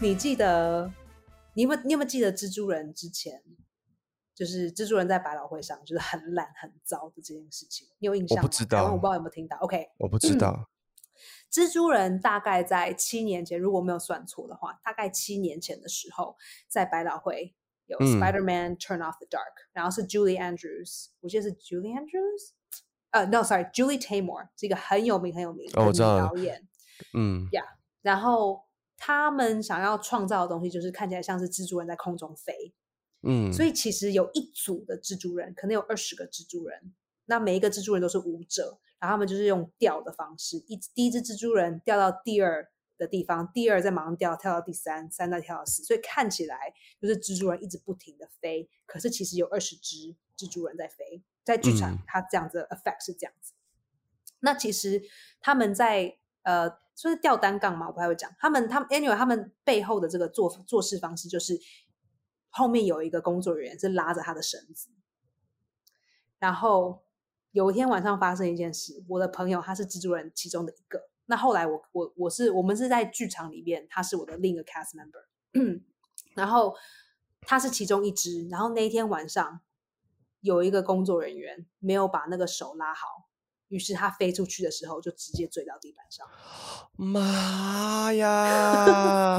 你记得你有没有你有没有记得蜘蛛人之前就是蜘蛛人在百老汇上就是很烂很糟的这件事情？你有印象吗？我不知道我不知道有没有听到。OK，我不知道。蜘蛛人大概在七年前，如果没有算错的话，大概七年前的时候，在百老汇有嗯 Spider-Man Turn Off the Dark，、然后是 Julie Andrews，我记得是 Julie Andrews，呃、n o sorry，Julie Taymor 是一个很有名很有名的女哦我知道导演，嗯然后他们想要创造的东西就是看起来像是蜘蛛人在空中飞，嗯，所以其实有一组的蜘蛛人，可能有二十个蜘蛛人，那每一个蜘蛛人都是舞者，然后他们就是用吊的方式，一第一只蜘蛛人吊到第二的地方，第二再马上吊跳到第三，三再跳到四，所以看起来就是蜘蛛人一直不停的飞，可是其实有二十只蜘蛛人在飞，在剧场嗯它这样子的 effect 是这样子。那其实他们在呃，说是吊单杠嘛，我不太会讲。他们他们 anyway，他们背后的这个做做事方式就是，后面有一个工作人员是拉着他的绳子，然后有一天晚上发生一件事，我的朋友他是蜘蛛人其中的一个。那后来我我我是我们是在剧场里面，他是我的另一个 cast member，然后他是其中一只。然后那一天晚上有一个工作人员没有把那个手拉好，于是他飞出去的时候就直接坠到地板上。妈呀！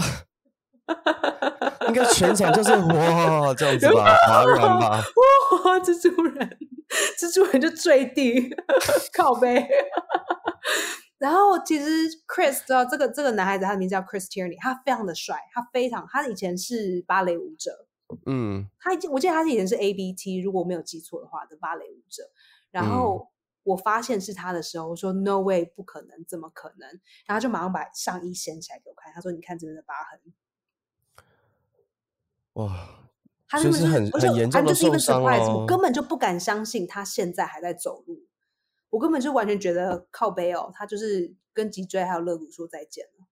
应该全场就是哇这样子吧，吧。哇，蜘蛛人，蜘蛛人就坠地，靠背。然后其实 Chris 知道这个这个男孩子，他的名字叫 Chris Tierney，他非常的帅，他非常他以前是芭蕾舞者，嗯他我记得他以前是 ABT，如果我没有记错的话的芭蕾舞者。然后我发现是他的时候，我说 No way，不可能，怎么可能？然后他就马上把上衣掀起来给我看，他说你看这边的疤痕。哇，他就是很而且很严重 I'm 的 just even 受伤哦我根本就不敢相信他现在还在走路，我根本就完全觉得靠背哦，他就是跟脊椎还有肋骨说再见了。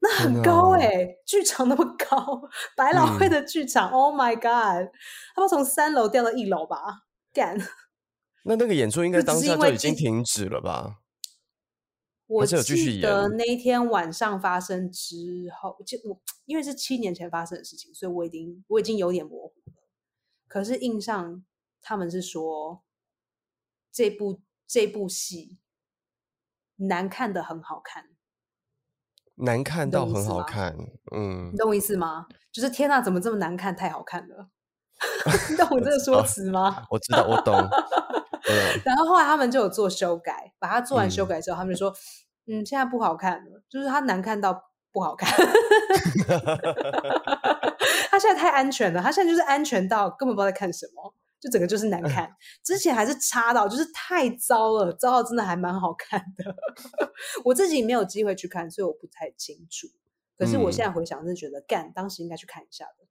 那很高哪哎、剧场那么高，百老汇嗯的剧场、o h my god！他们从三楼掉到一楼吧？干！那那个演出应该当下就已经停止了吧？我记得那一天晚上发生之后，就我因为是七年前发生的事情，所以我已经我已经有点模糊了。可是印象他们是说这部这部戏难看的很好看，难看到很好看，嗯你，懂我意思吗？就是天呐，怎么这么难看？太好看了！你懂我这个说辞吗？我知道，我懂，嗯 然后后来他们就有做修改，把它做完修嗯改之后，他们就说：“嗯，现在不好看了，就是它难看到不好看。它现在太安全了，它现在就是安全到根本不知道在看什么，就整个就是难看。之前还是差到就是太糟了，糟到真的还蛮好看的。我自己没有机会去看，所以我不太清楚。可是我现在回想，是觉得干当时应该去看一下的。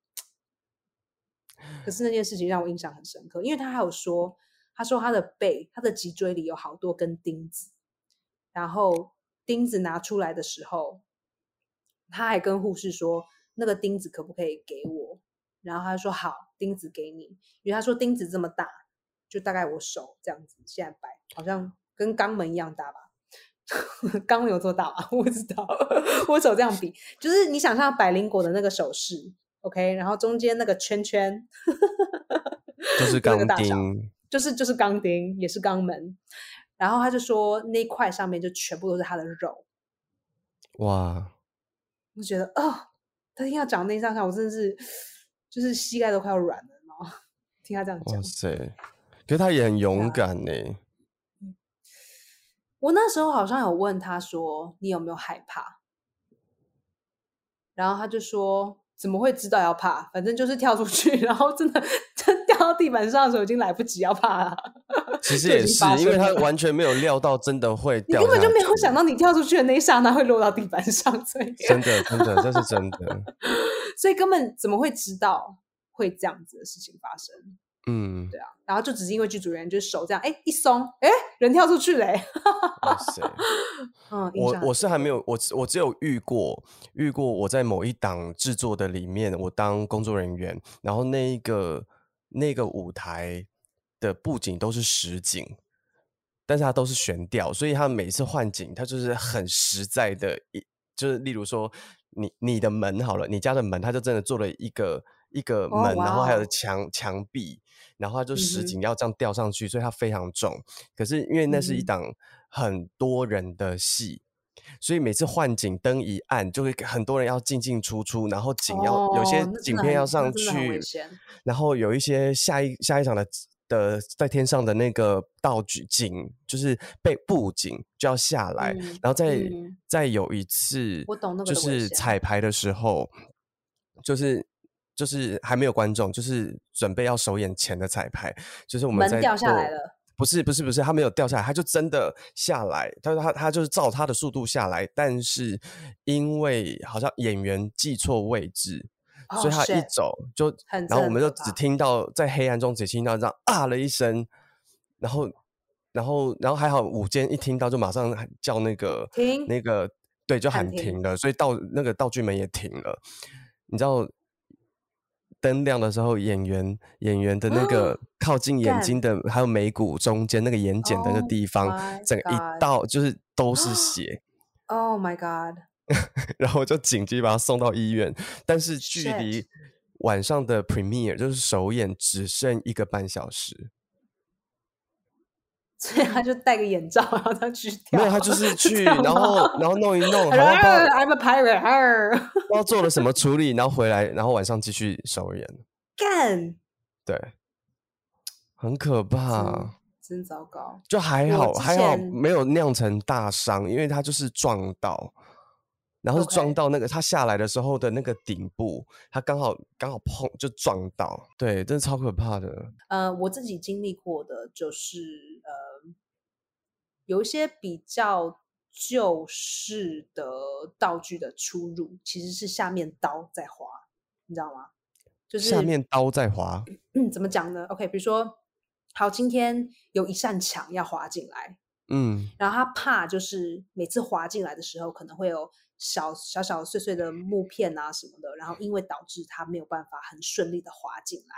可是那件事情让我印象很深刻，因为他还有说，他说他的背、他的脊椎里有好多根钉子，然后钉子拿出来的时候，他还跟护士说，那个钉子可不可以给我？然后他说好，钉子给你，因为他说钉子这么大，就大概我手这样子，现在摆好像跟肛门一样大吧。肛门有多大啊？我不知道，我手这样比，就是你想象百灵果的那个手势，OK，然后中间那个圈圈 就是那个钢大小钉，就是就是钢钉，也是肛门。然后他就说那一块上面就全部都是他的肉，哇，我就觉得哦，他听他讲那一上下，我真的是就是膝盖都快要软了，然后听他这样讲哇，塞！可是他也很勇啊敢呢，我那时候好像有问他说你有没有害怕，然后他就说怎么会知道要怕，反正就是跳出去，然后真的真掉到地板上的时候已经来不及要怕了，其实也是，因为他完全没有料到真的会 掉下根本就没有想到你跳出去的那一刹那会落到地板上，所以。真的真的，这是真的，所以根本怎么会知道会这样子的事情发生？嗯，对啊，然后就只是因为剧组人就是手这样，哎一松，哎人跳出去嘞，哇塞！嗯，我我是还没有，我只我只有遇过遇过我在某一档制作的里面，我当工作人员，然后那一个那个舞台的布景都是实景，但是它都是悬吊，所以它每次换景，它就是很实在的一，就是例如说你你的门好了，你家的门，它就真的做了一个一个哦门，然后还有墙墙壁，然后它就实景要这样吊上去，所以它非常重。可是因为那是一档很多人的戏，所以每次换景灯一按，就会很多人要进进出出，然后景要、有些景片要上去，然后有一些下一下一场的的在天上的那个道具景，就是被布景就要下来，嗯。然后再、嗯。再有一次，就是彩排的时候，就是。就是还没有观众，就是准备要首演前的彩排，就是我们在门掉下来了，不是不是不是，他没有掉下来，他就真的下来，他他他就是照他的速度下来，但是因为好像演员记错位置，所以 Oh, 他一走就，很然后我们就只听到在黑暗中只听到这样啊了一声，然后然后然后还好午间一听到就马上喊叫那个停那个对就喊停了，所以道那个道具门也停了，你知道。灯亮的时候，演员演员的那个靠近眼睛的，还有眉骨中间那个眼睑的那个 Oh 地方整个一道就是都是 血，，Oh my God，然后我就紧急把他送到医院。但是距离晚上的 premiere 就是首演只剩一个半小时，所以他就戴个眼罩，然后他去跳，没有他就是去，然后然后弄一弄，好他说像不 I'm a pirate，二不知道做了什么处理，然后回来，然后晚上继续首演，干，对，很可怕。真糟糕。就还好还好前没有酿成大伤，因为他就是撞到，然后是撞到那个他下来的时候的那个顶部，他刚好刚好碰就撞到，对，真的超可怕的。呃，我自己经历过的就是呃，有一些比较旧式的道具的出入，其实是下面刀在滑，你知道吗？就是下面刀在滑，嗯，怎么讲呢？OK，比如说，好，今天有一扇墙要滑进来，嗯，然后他怕就是每次滑进来的时候，可能会有小小小碎碎的木片啊什么的，然后因为导致他没有办法很顺利的滑进来，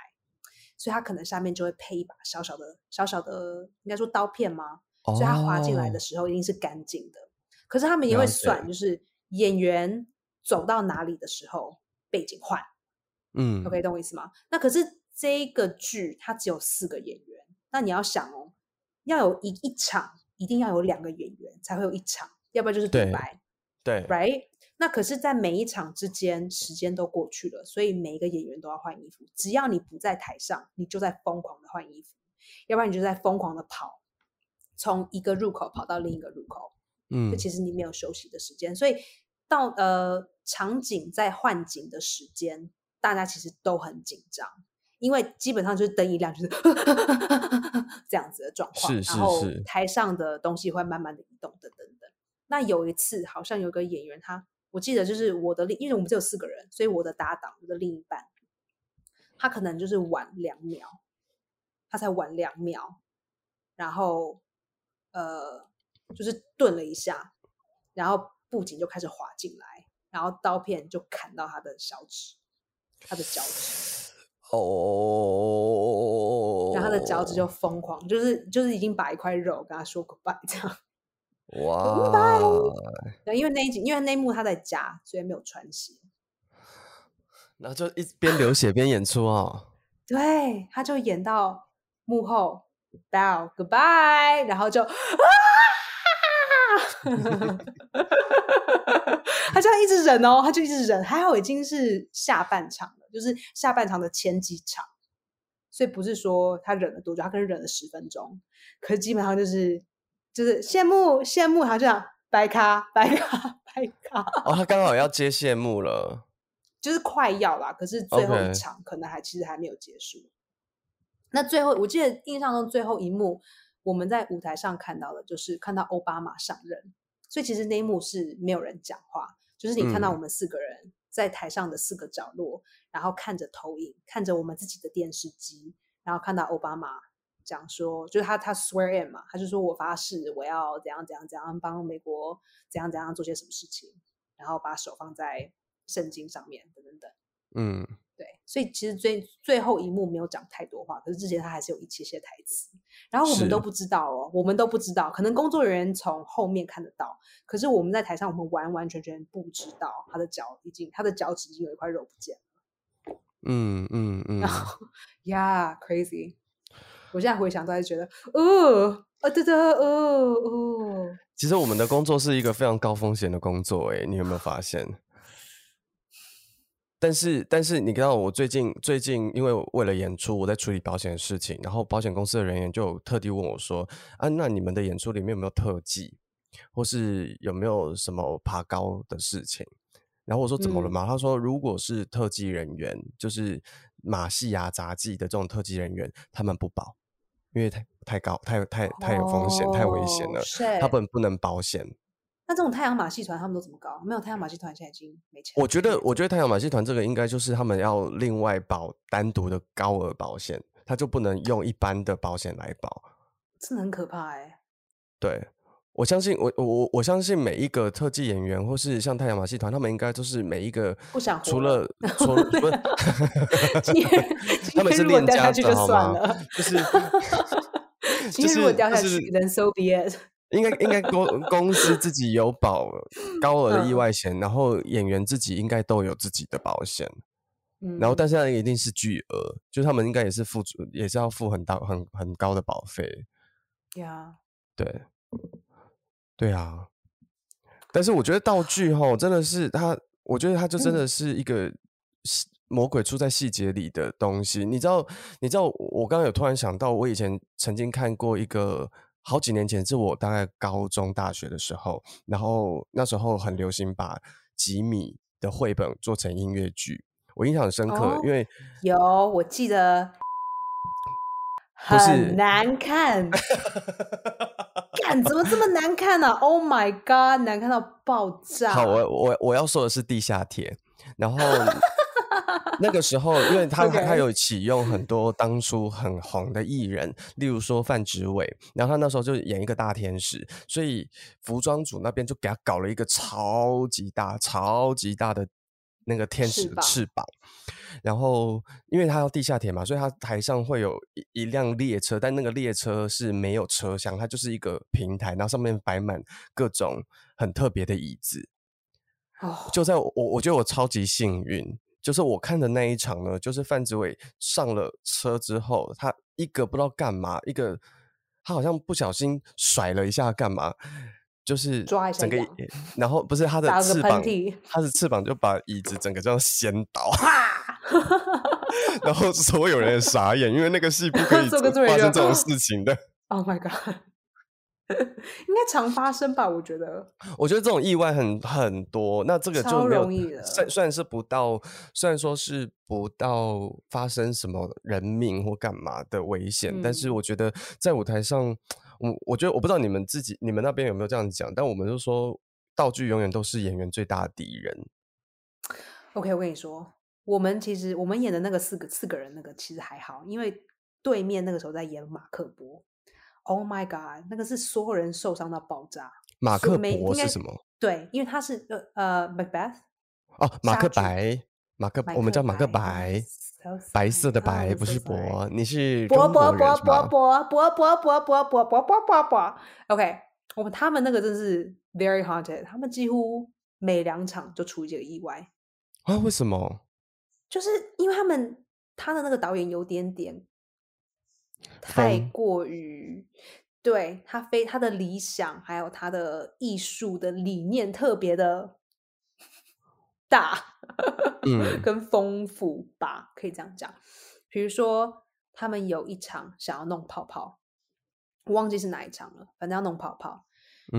所以他可能下面就会配一把小小的小小的，应该说刀片吗？所以他滑进来的哦时候一定是干净的。可是他们也会算，就是演员走到哪里的时候，背景换。嗯 OK，懂我意思吗？那可是这一个剧它只有四个演员，那你要想哦，要有一一场一定要有两个演员才会有一场，要不然就是独对白对，，right？那可是，在每一场之间，时间都过去了，所以每一个演员都要换衣服。只要你不在台上，你就在疯狂的换衣服，要不然你就在疯狂的跑，从一个入口跑到另一个入口。嗯就其实你没有休息的时间，所以到呃场景在换景的时间，大家其实都很紧张，因为基本上就是灯一亮就是 这样子的状况，是是然后是台上的东西会慢慢的移动，等等等。那有一次好像有个演员他，我记得就是我的另，因为我们只有四个人，所以我的搭档，我的另一半，他可能就是晚两秒，他才晚两秒，然后呃，就是顿了一下，然后布景就开始滑进来，然后刀片就砍到他的小指，他的脚趾，哦，然后他的脚趾就疯狂，就是就是已经把一块肉跟他说 goodbye 这样。哇，对，因为那一集，因为那一幕他在家，所以没有穿鞋。然后就一边流血边演出哦，对，他就演到幕后 bow goodbye，然后就啊，他这样一直忍哦，他就一直忍，还好已经是下半场了，就是下半场的前几场，所以不是说他忍了多久，他可能忍了十分钟，可是基本上就是就是谢幕谢幕，他就这样白卡白卡 白卡，哦，他刚好要接谢幕了，就是快要啦，可是最后一场可能还其实还没有结束。那最后，我记得印象中最后一幕，我们在舞台上看到的就是看到奥巴马上任，所以其实那一幕是没有人讲话，就是你看到嗯。我们四个人在台上的四个角落，然后看着投影，看着我们自己的电视机，然后看到奥巴马讲说，就是他他 swear in 嘛，他就说我发誓我要怎样怎样怎样帮美国怎样怎样做些什么事情，然后把手放在圣经上面等等等。嗯，对，所以其实最最后一幕没有讲太多话，可是之前他还是有一些些台词。然后我们都不知道哦，我们都不知道，可能工作人员从后面看得到，可是我们在台上，我们完完全全不知道他的脚已经，他的脚趾已经有一块肉不见了。嗯嗯嗯然，后，Yeah，crazy！我现在回想都还是觉得，哦，啊，对的，哦，哦，其实我们的工作是一个非常高风险的工作，诶，你有没有发现？但是，但是你知道，我最近最近因为为了演出，我在处理保险的事情，然后保险公司的人员就特地问我说：“啊，那你们的演出里面有没有特技，或是有没有什么爬高的事情？”然后我说：“怎么了嗯嘛？”他说：“如果是特技人员，就是马戏啊、杂技的这种特技人员，他们不保，因为太太高、太太太有风险、太危险哦了他们不能保险。”那这种太阳马戏团他们都怎么搞？没有太阳马戏团现在已经没钱。我觉得，我觉得太阳马戏团这个应该就是他们要另外保单独的高额保险，他就不能用一般的保险来保。真的很可怕哎、对我相信，我我我相信每一个特技演员或是像太阳马戏团，他们应该都是每一个不想除了了除了 他们是练家子算了？就是今天如果就是就掉下去，是 then so be it。应该应该公公司自己有保高额的意嗯外险，然后演员自己应该都有自己的保险。嗯，然后，但是那一定是巨额，就他们应该也是付出，也是要付很大、很很高的保费。对啊，对，对啊。但是我觉得道具哈，真的是他，我觉得他就真嗯的是一个细魔鬼出在细节里的东西。你知道，你知道，我刚刚有突然想到，我以前曾经看过一个。好几年前，是我大概高中、大学的时候，然后那时候很流行把吉米的绘本做成音乐剧，我印象很深刻，哦因为有我记得很难看，干怎么这么难看呢、o h my god，难看到爆炸！好，我我我要说的是地下铁，然后那个时候，因为他他有启用很多当初很红的艺人，例如说范植伟，然后他那时候就演一个大天使，所以服装组那边就给他搞了一个超级大、超级大的那个天使的翅膀。然后，因为他要地下铁嘛，所以他台上会有一一辆列车，但那个列车是没有车厢，它就是一个平台，然后上面摆满各种很特别的椅子。哦，就在我我我觉得我超级幸运，就是我看的那一场呢，就是范植伟上了车之后，他一个不知道干嘛，一个他好像不小心甩了一下干嘛，就是抓一下整个痒，然后不是他的翅膀，他的翅膀就把椅子整个这样掀倒，啪！然后所有人也傻眼，因为那个戏不 可以发生这种 事情的。Oh my god，应该常发生吧？我觉得我觉得这种意外很很多，那这个就没有容易了虽虽然是不到，虽然说是不到发生什么人命或干嘛的危险，但是嗯我觉得在舞台上，我我觉得我不知道你们自己你们那边有没有这样讲，但我们就说道具永远都是演员最大的敌人。OK，我跟你说，我们其实我们演的那个四个四个人那个其实还好，因为对面那个时候在演马克波。Oh my god，那个是所有人受伤到爆炸。马克伯是什么？对，因为他是呃呃 Macbeth 哦，马克白，马克，马我们叫克马克白白，色的白，Oh, 不是.博，你是波中国波波人是吧波波波波波波波波波波波。OK，我们他们那个真是 very haunted，他们几乎每两场就出一个意外，啊？为什么？就是因为他们他的那个导演有点点太疯过于。对他非他的理想，还有他的艺术的理念特别的 大，嗯跟丰富吧，可以这样讲。比如说，他们有一场想要弄泡泡，我忘记是哪一场了，反正要弄泡泡。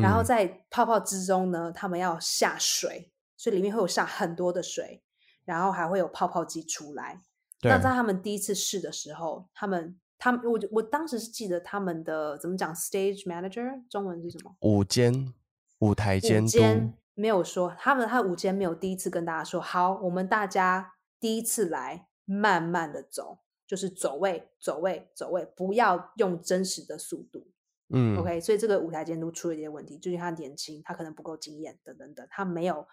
然后嗯在泡泡之中呢，他们要下水，所以里面会有下很多的水，然后还会有泡泡机出来。那对在他们第一次试的时候，他们他们我我当时是记得他们的怎么讲，stage manager 中文是什么？舞间舞台监午督，间没有说，他们他午间没有第一次跟大家说，好，我们大家第一次来，慢慢的走，就是走位，走位，走位，不要用真实的速度。嗯 OK，所以这个舞台监督出了一些问题，就是他年轻，他可能不够经验，等等等，他没有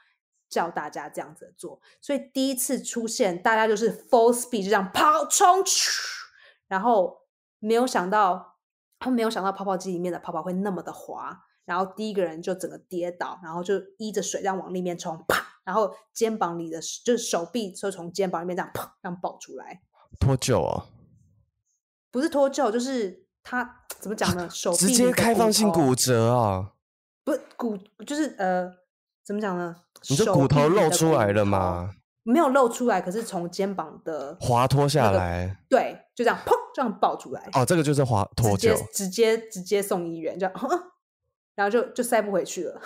叫大家这样子做，所以第一次出现，大家就是 full speed 就这样跑冲，然后没有想到他们没有想到泡泡机里面的泡泡会那么的滑，然后第一个人就整个跌倒，然后就依着水这样往里面冲，啪，然后肩膀里的就是手臂就从肩膀里面这样砰这样爆出来，脱臼啊，不是脱臼，就是他怎么讲呢？手直接开放性骨折啊！不骨就是呃怎么讲呢？你的骨头露出来了吗？没有露出来，可是从肩膀的滑脱下那个来对，就这样砰这样爆出来，哦，这个就是滑脱直接臼。直接直接送医院，这样，然后就就塞不回去了，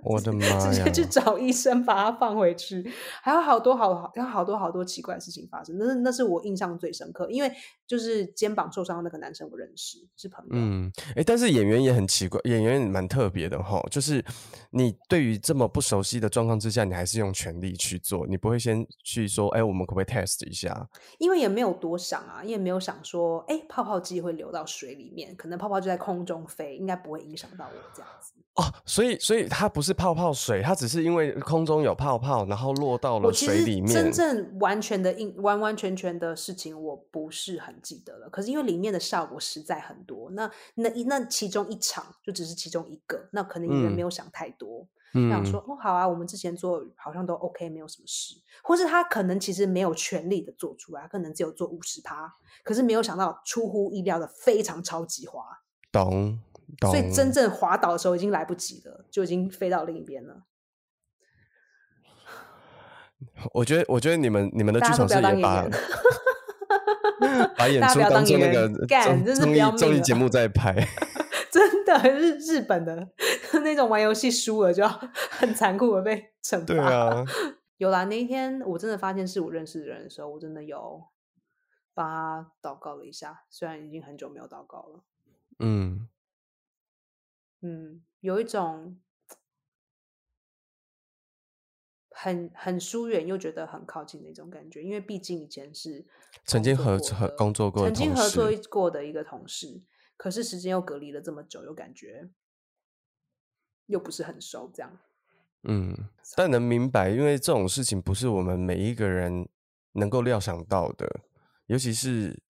我的妈直！接去找医生把它放回去，还有好多好好还有好多好多奇怪的事情发生，那是那是我印象最深刻，因为就是肩膀受伤的那个男生我认识，是朋友，嗯，哎，但是演员也很奇怪，演员蛮特别的哈。就是你对于这么不熟悉的状况之下，你还是用全力去做，你不会先去说，哎，我们可不可以 test 一下？因为也没有多想啊，也没有想说，哎，泡泡机会流到水里面，可能泡泡就在空中飞，应该不会影响到我这样子。哦，所以所以他不是泡泡水，它只是因为空中有泡泡，然后落到了水里面。真正完全的印完完全全的事情，我不是很记得了。可是因为里面的效果实在很多，那那一那其中一场就只是其中一个，那可能演员没嗯有想太多，嗯想说哦好啊，我们之前做好像都 OK，没有什么事，或是他可能其实没有全力的做出来，他可能只有做五十趴，可是没有想到出乎意料的非常超级滑，懂懂。所以真正滑倒的时候已经来不及了，就已经飞到另一边了。我觉得，我觉得你们你们的剧场是也把把演出当做那个综艺综艺节目在拍。真的日日本的 那种玩游戏输了就要很残酷的被惩罚。对啊，有啦，那一天我真的发现是我认识的人的时候，我真的有帮他祷告了一下，虽然已经很久没有祷告了。嗯，嗯，有一种很很疏远又觉得很靠近的一种感觉，因为毕竟以前是曾经合合工作工作过曾经合作过的一个同事，可是时间又隔离了这么久，又感觉又不是很熟，这样。嗯，但能明白，因为这种事情不是我们每一个人能够料想到的，尤其是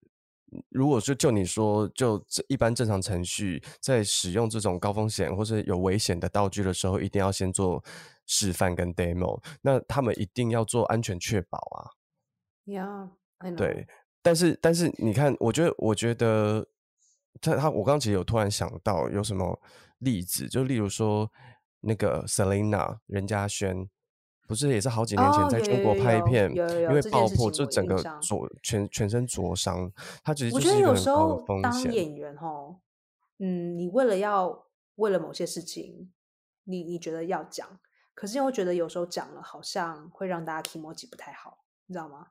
如果就就你说，就这一般正常程序，在使用这种高风险或是有危险的道具的时候，一定要先做示范跟 demo，那他们一定要做安全确保啊。Yeah, 对，但是但是你看，我觉得我觉得他他我刚刚其实有突然想到有什么例子，就例如说那个 Selina 任嘉萱，不是也是好几年前在中国拍片，有有有因为爆破事就整个灼全全身灼伤，他其实就我觉得有时候。当演员吼，嗯，你为了要为了某些事情，你你觉得要讲，可是又觉得有时候讲了好像会让大家 emoji 不太好，你知道吗？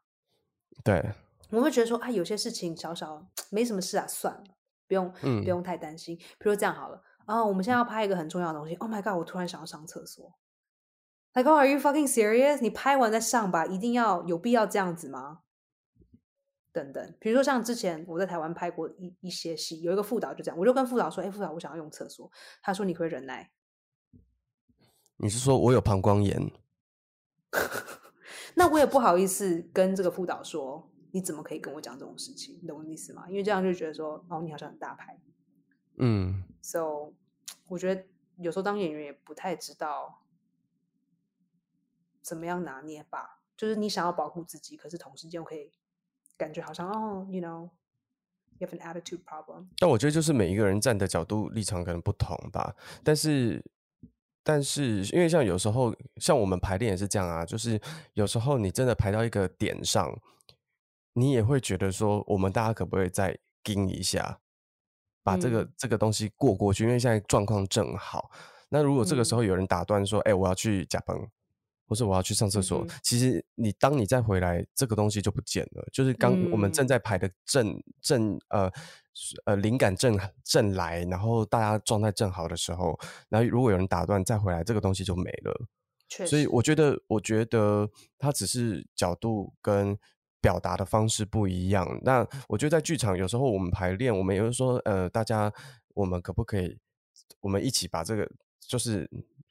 对，我会觉得说啊，有些事情小小没什么事啊，算了，不用、嗯不用太担心。比如这样好了啊，我们现在要拍一个很重要的东西。Oh my god！我突然想要上厕所。Like, oh, are you fucking serious？你拍完再上吧，一定要有必要这样子吗？等等，比如说像之前我在台湾拍过一一些戏，有一个副导就这样，我就跟副导说：“哎，副导，我想要用厕所。”他说：“你可以忍耐你是说我有膀胱炎？？” 那我也不好意思跟这个副导说：“你怎么可以跟我讲这种事情？”你懂我意思吗？因为这样就觉得说：“哦，你好像很大牌。”嗯，So，我觉得有时候当演员也不太知道怎么样拿捏吧。就是你想要保护自己，可是同时间又可以感觉好像哦，you know，you have an attitude problem。但我觉得就是每一个人站的角度立场可能不同吧，但是但是因为像有时候像我们排练也是这样啊，就是有时候你真的排到一个点上，你也会觉得说，我们大家可不可以再盯一下，把这个、嗯这个东西过过去，因为现在状况正好。那如果这个时嗯候有人打断说，哎、我要去甲崩。或是我要去上厕所，嗯其实你当你再回来，这个东西就不见了。就是刚我们正嗯在排的正正呃呃灵感正正来，然后大家状态正好的时候，然后如果有人打断再回来，这个东西就没了。所以我觉得，我觉得它只是角度跟表达的方式不一样。那我觉得在剧场有时候我们排练，我们也会说，呃，大家我们可不可以，我们一起把这个就是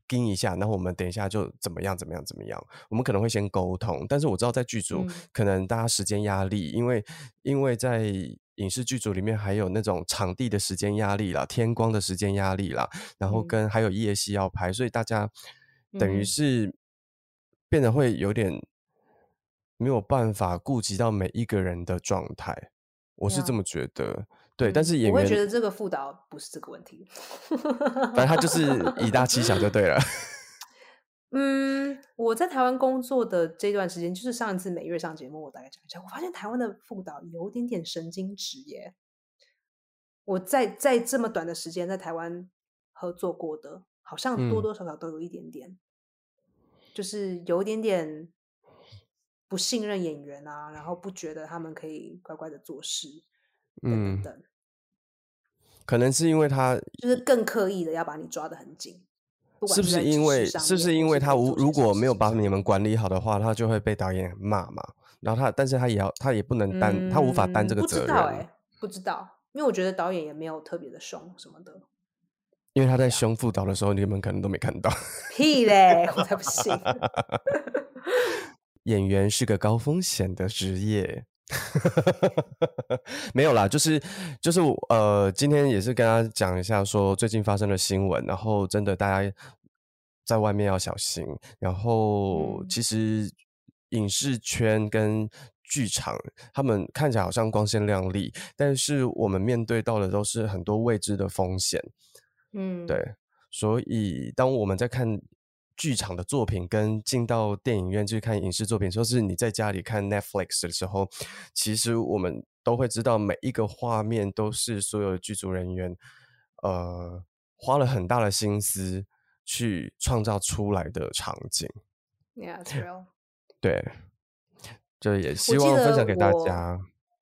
盯一下，然后我们等一下就怎么样怎么样怎么样。我们可能会先沟通，但是我知道在剧组嗯可能大家时间压力，因为因为在影视剧组里面还有那种场地的时间压力啦，天光的时间压力啦，然后嗯跟还有夜戏要拍，所以大家等于嗯是变得会有点没有办法顾及到每一个人的状态，我是这么觉得。对，但嗯是演员我会觉得这个副导不是这个问题。反正他就是以大欺小就对了。嗯，我在台湾工作的这段时间，就是上一次每月上节目，我大概讲一下，我发现台湾的副导有点点神经质耶。我在在这么短的时间在台湾合作过的，好像多嗯多少少都有一点点，就是有一点点不信任演员啊，然后不觉得他们可以乖乖的做事，嗯，等，可能是因为他就是更刻意的要把你抓得很紧。不管是不是因为是不是因为他无如果没有把你们管理好的话，他就会被导演骂嘛。然后他，但是他也要他也不能担，他无法担这个嗯不知责任，道哎、不知道，因为我觉得导演也没有特别的凶什么的。因为他在凶副导的时候，你们可能都没看到。屁嘞，我才不信。演员是个高风险的职业。没有啦，就是就是呃，今天也是跟他讲一下，说最近发生的新闻，然后真的大家在外面要小心。然后嗯其实影视圈跟剧场，他们看起来好像光鲜亮丽，但是我们面对到的都是很多未知的风险。嗯，对，所以当我们在看剧场的作品，跟进到电影院去看影视作品，说是你在家里看 Netflix 的时候，其实我们都会知道每一个画面都是所有的剧组人员呃花了很大的心思去创造出来的场景。，Yeah, it's real。对，就也希望分享给大家。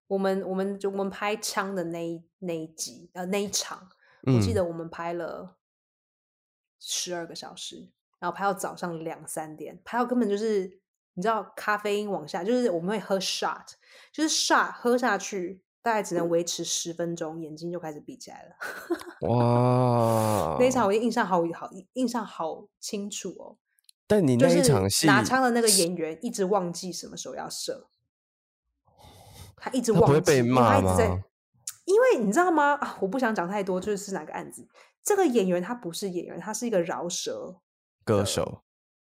我们我们就我们拍枪的那一那一集呃那一场，我记嗯得我们拍了十二个小时，然后拍到早上两三点，拍到根本就是你知道咖啡因往下，就是我们会喝 shot，就是 shot 喝下去大概只能维持十分钟，眼睛就开始闭起来了。哇，那一场我印象好好印象好清楚哦，但你那一就是场戏拿枪的那个演员一直忘记什么时候要射，他一直忘记，他不会被骂一直在吗？因为你知道吗？啊，我不想讲太多，就是是哪个案子。这个演员他不是演员，他是一个饶舌的歌手，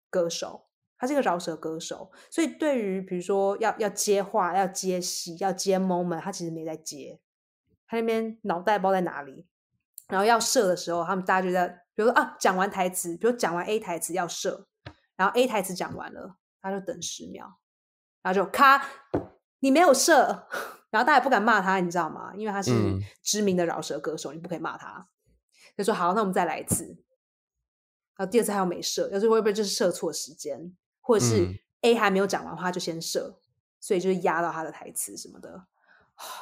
歌手，他是一个饶舌歌手，所以对于比如说要要接话、要接戏、要接 moment，他其实没在接，他那边脑袋包在哪里。然后要射的时候，他们大家就在，比如说啊，讲完台词，比如讲完 A 台词要射，然后 A 台词讲完了，他就等十秒，然后就咔，你没有射，然后大家也不敢骂他，你知道吗？因为他是嗯知名的饶舌歌手，你不可以骂他。就说好，那我们再来一次。然后第二次他又没射，要是会不会就是射错时间，或者是嗯 A 还没有讲完话就先射，所以就是压到他的台词什么的。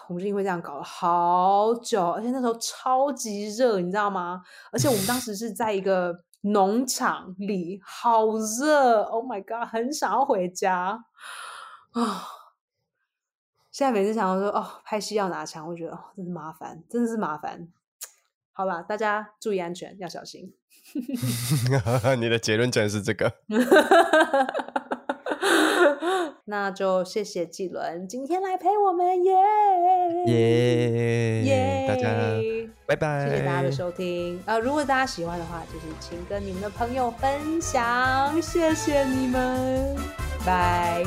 我们就因为这样搞了好久，而且那时候超级热，你知道吗？而且我们当时是在一个农场里，好热，Oh my god，很想要回家啊！现在每次想到说哦，拍戏要拿枪，我觉得哦，真是麻烦，真的是麻烦。好啦，大家注意安全，要小心。你的结论竟然是这个。那就谢谢纪伦今天来陪我们，耶耶耶！大家拜拜，谢谢大家的收听。呃，如果大家喜欢的话，就是请跟你们的朋友分享，谢谢你们，拜。